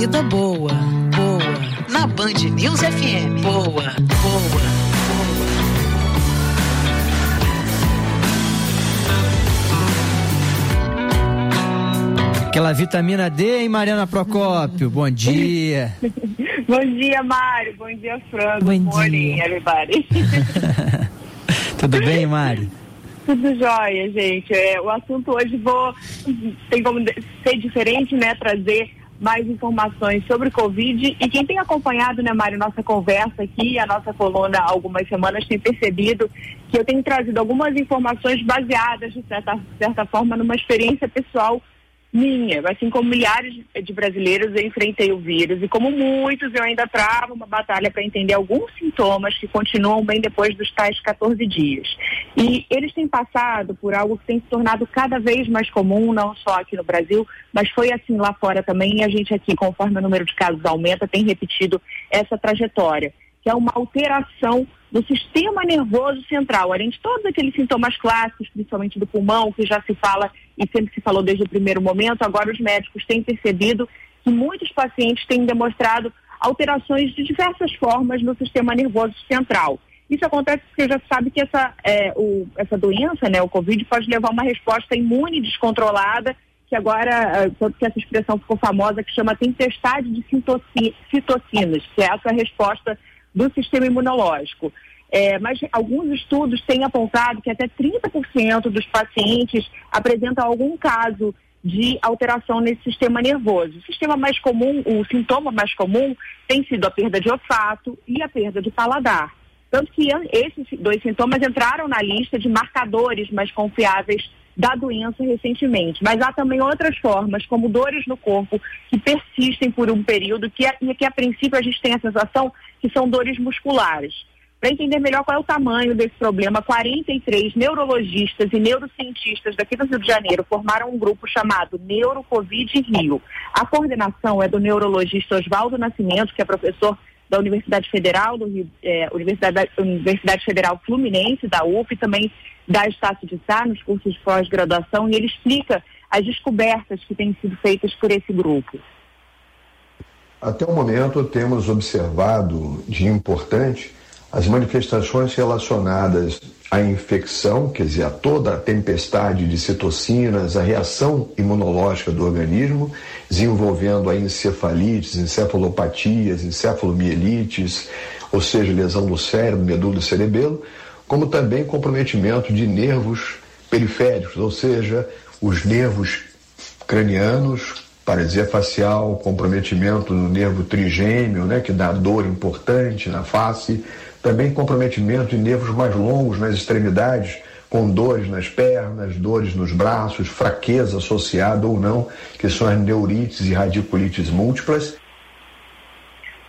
vida boa, boa. Na Band News FM. Boa, boa, boa. Aquela vitamina D, hein, Mariana Procópio? Bom dia. Bom dia, Mário. Bom dia, Fran. Bom morning, dia. everybody. Tudo bem, Mari? Tudo jóia, gente. É, o assunto hoje vou tem como ser diferente, né? Trazer mais informações sobre Covid. E quem tem acompanhado, né, Mário, nossa conversa aqui, a nossa coluna há algumas semanas, tem percebido que eu tenho trazido algumas informações baseadas, de certa, de certa forma, numa experiência pessoal minha, assim como milhares de brasileiros eu enfrentei o vírus. E como muitos eu ainda travo uma batalha para entender alguns sintomas que continuam bem depois dos tais 14 dias. E eles têm passado por algo que tem se tornado cada vez mais comum, não só aqui no Brasil, mas foi assim lá fora também. E a gente aqui, conforme o número de casos aumenta, tem repetido essa trajetória, que é uma alteração do sistema nervoso central, além de todos aqueles sintomas clássicos, principalmente do pulmão, que já se fala e sempre se falou desde o primeiro momento, agora os médicos têm percebido que muitos pacientes têm demonstrado alterações de diversas formas no sistema nervoso central. Isso acontece porque já sabe que essa, é, o, essa doença, né, o Covid, pode levar a uma resposta imune descontrolada, que agora, é, que essa expressão ficou famosa, que chama tempestade de citocinas, que é essa resposta do sistema imunológico. É, mas alguns estudos têm apontado que até 30% dos pacientes apresentam algum caso de alteração nesse sistema nervoso. O sistema mais comum, o sintoma mais comum tem sido a perda de olfato e a perda de paladar. Tanto que esses dois sintomas entraram na lista de marcadores mais confiáveis da doença recentemente. Mas há também outras formas, como dores no corpo, que persistem por um período que, e que a princípio a gente tem a sensação que são dores musculares. Para entender melhor qual é o tamanho desse problema, 43 neurologistas e neurocientistas daqui do Rio de Janeiro formaram um grupo chamado Neurocovid Rio. A coordenação é do neurologista Oswaldo Nascimento, que é professor da Universidade Federal do Rio, é, Universidade, Universidade Federal Fluminense, da UF, também da Estácio de Sá, nos cursos de pós-graduação, e ele explica as descobertas que têm sido feitas por esse grupo. Até o momento, temos observado de importante as manifestações relacionadas à infecção, quer dizer, a toda a tempestade de citocinas, a reação imunológica do organismo, desenvolvendo a encefalites, encefalopatias, encefalomielites, ou seja, lesão do cérebro, medula e cerebelo, como também comprometimento de nervos periféricos, ou seja, os nervos cranianos, paralisia facial, comprometimento no nervo trigêmeo, né, que dá dor importante na face, também comprometimento de nervos mais longos nas extremidades, com dores nas pernas, dores nos braços, fraqueza associada ou não, que são as neurites e radiculites múltiplas.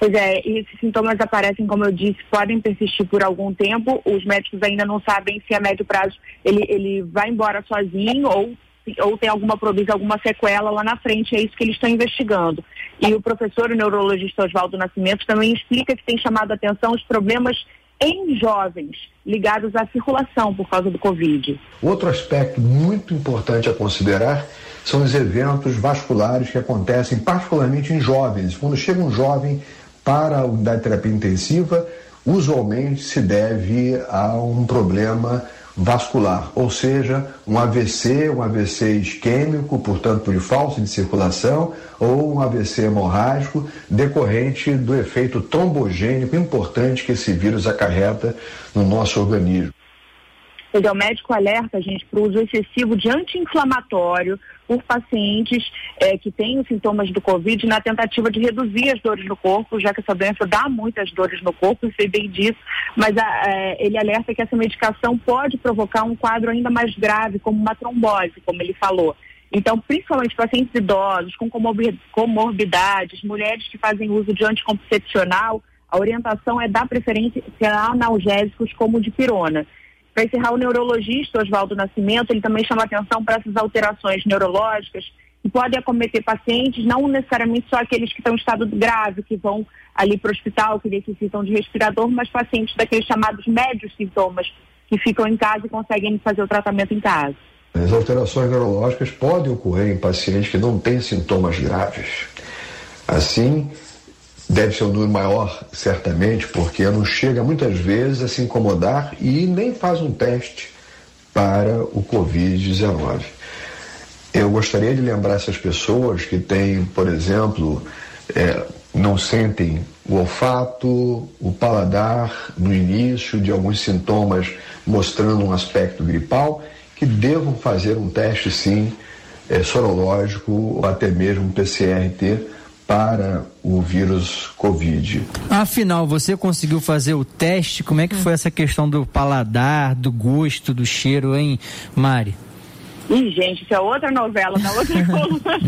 Pois é, e esses sintomas aparecem, como eu disse, podem persistir por algum tempo. Os médicos ainda não sabem se a médio prazo ele, ele vai embora sozinho ou ou tem alguma provisão, alguma sequela lá na frente, é isso que eles estão investigando. E o professor, o neurologista Oswaldo Nascimento, também explica que tem chamado a atenção os problemas em jovens ligados à circulação por causa do Covid. Outro aspecto muito importante a considerar são os eventos vasculares que acontecem particularmente em jovens. Quando chega um jovem para a unidade de terapia intensiva, usualmente se deve a um problema vascular, ou seja, um AVC, um AVC isquêmico, portanto por falsa de circulação, ou um AVC hemorrágico decorrente do efeito trombogênico importante que esse vírus acarreta no nosso organismo. O médico alerta, gente, para o uso excessivo de anti-inflamatório por pacientes é, que têm os sintomas do Covid na tentativa de reduzir as dores no corpo, já que essa doença dá muitas dores no corpo, eu sei bem disso, mas a, é, ele alerta que essa medicação pode provocar um quadro ainda mais grave, como uma trombose, como ele falou. Então, principalmente pacientes idosos, com comorbidades, mulheres que fazem uso de anticoncepcional, a orientação é dar preferência a analgésicos como o de pirona. Para encerrar, o neurologista Oswaldo Nascimento, ele também chama atenção para essas alterações neurológicas que podem acometer pacientes, não necessariamente só aqueles que estão em estado grave, que vão ali para o hospital, que necessitam de respirador, mas pacientes daqueles chamados médios sintomas, que ficam em casa e conseguem fazer o tratamento em casa. As alterações neurológicas podem ocorrer em pacientes que não têm sintomas graves. Assim, deve ser um número maior, certamente, porque não chega muitas vezes a se incomodar e nem faz um teste para o Covid-19. Eu gostaria de lembrar essas pessoas que têm, por exemplo, é, não sentem o olfato, o paladar no início de alguns sintomas mostrando um aspecto gripal, que devam fazer um teste sim é, sorológico ou até mesmo PCR-T para o vírus Covid. Afinal, você conseguiu fazer o teste? Como é que foi essa questão do paladar, do gosto, do cheiro, hein, Mari? Ih, gente, isso é outra novela, na outra coluna.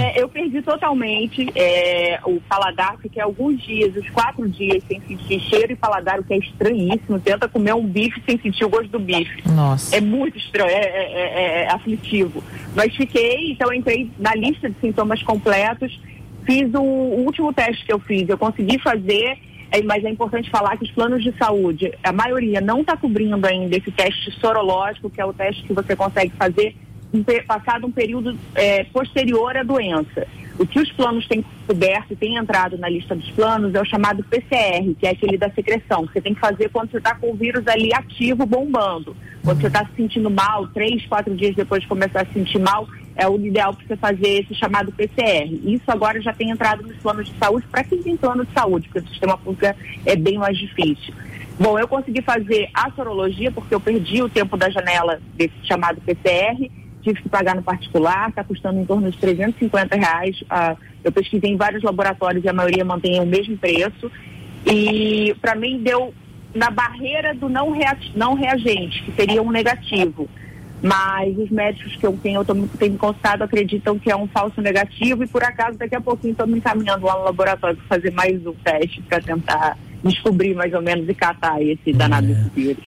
é, eu perdi totalmente é, o paladar, fiquei alguns dias, os quatro dias, sem sentir cheiro e paladar, o que é estranhíssimo. Tenta comer um bife sem sentir o gosto do bife. Nossa. É muito estranho, é, é, é, é aflitivo. Mas fiquei, então entrei na lista de sintomas completos, fiz o, o último teste que eu fiz, eu consegui fazer é, mas é importante falar que os planos de saúde, a maioria não está cobrindo ainda esse teste sorológico, que é o teste que você consegue fazer passado um período é, posterior à doença. O que os planos têm coberto e têm entrado na lista dos planos é o chamado PCR, que é aquele da secreção, que você tem que fazer quando você está com o vírus ali ativo, bombando. Quando você está se sentindo mal, três, quatro dias depois de começar a se sentir mal, é o ideal para você fazer esse chamado PCR. Isso agora já tem entrado nos planos de saúde para quem tem plano de saúde, porque o sistema público é bem mais difícil. Bom, eu consegui fazer a sorologia porque eu perdi o tempo da janela desse chamado PCR tive que pagar no particular, está custando em torno de 350 reais. Uh, eu pesquisei em vários laboratórios e a maioria mantém o mesmo preço. E para mim deu na barreira do não, rea não reagente, que seria um negativo. Mas os médicos que eu tenho, eu tô, tenho consultado acreditam que é um falso negativo e por acaso daqui a pouquinho estou me encaminhando lá no laboratório para fazer mais um teste para tentar descobrir mais ou menos e catar esse danado é. vírus.